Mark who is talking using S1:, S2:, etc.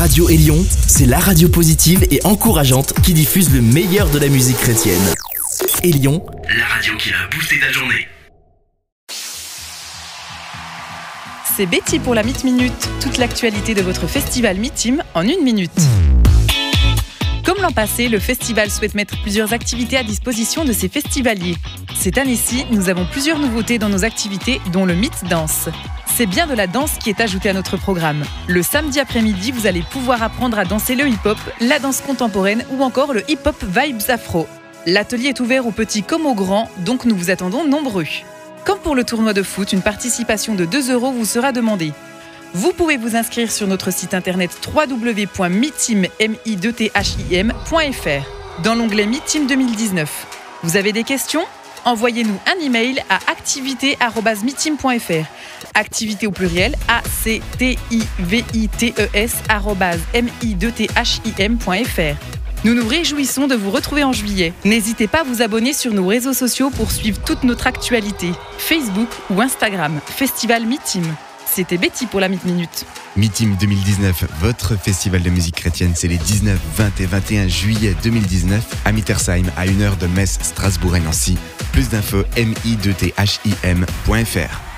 S1: Radio Élion, c'est la radio positive et encourageante qui diffuse le meilleur de la musique chrétienne. Élion, la radio qui a boosté ta journée.
S2: C'est Betty pour la Meet Minute, toute l'actualité de votre festival Meet en une minute. Comme l'an passé, le festival souhaite mettre plusieurs activités à disposition de ses festivaliers. Cette année-ci, nous avons plusieurs nouveautés dans nos activités, dont le Meet Dance. C'est bien de la danse qui est ajoutée à notre programme. Le samedi après-midi, vous allez pouvoir apprendre à danser le hip-hop, la danse contemporaine ou encore le hip-hop vibes afro. L'atelier est ouvert aux petits comme aux grands, donc nous vous attendons nombreux. Comme pour le tournoi de foot, une participation de 2 euros vous sera demandée. Vous pouvez vous inscrire sur notre site internet www.mitim.fr dans l'onglet Mitim 2019. Vous avez des questions? Envoyez-nous un email à activité@mitim.fr. Activité au pluriel a c t i v i t e s m i t h i m.fr. Nous nous réjouissons de vous retrouver en juillet. N'hésitez pas à vous abonner sur nos réseaux sociaux pour suivre toute notre actualité. Facebook ou Instagram, Festival Mitim. C'était Betty pour la Minute.
S3: Mitim 2019, votre festival de musique chrétienne, c'est les 19, 20 et 21 juillet 2019 à Mittersheim, à une heure de Metz, Strasbourg et Nancy. Plus d'infos, mi2thim.fr.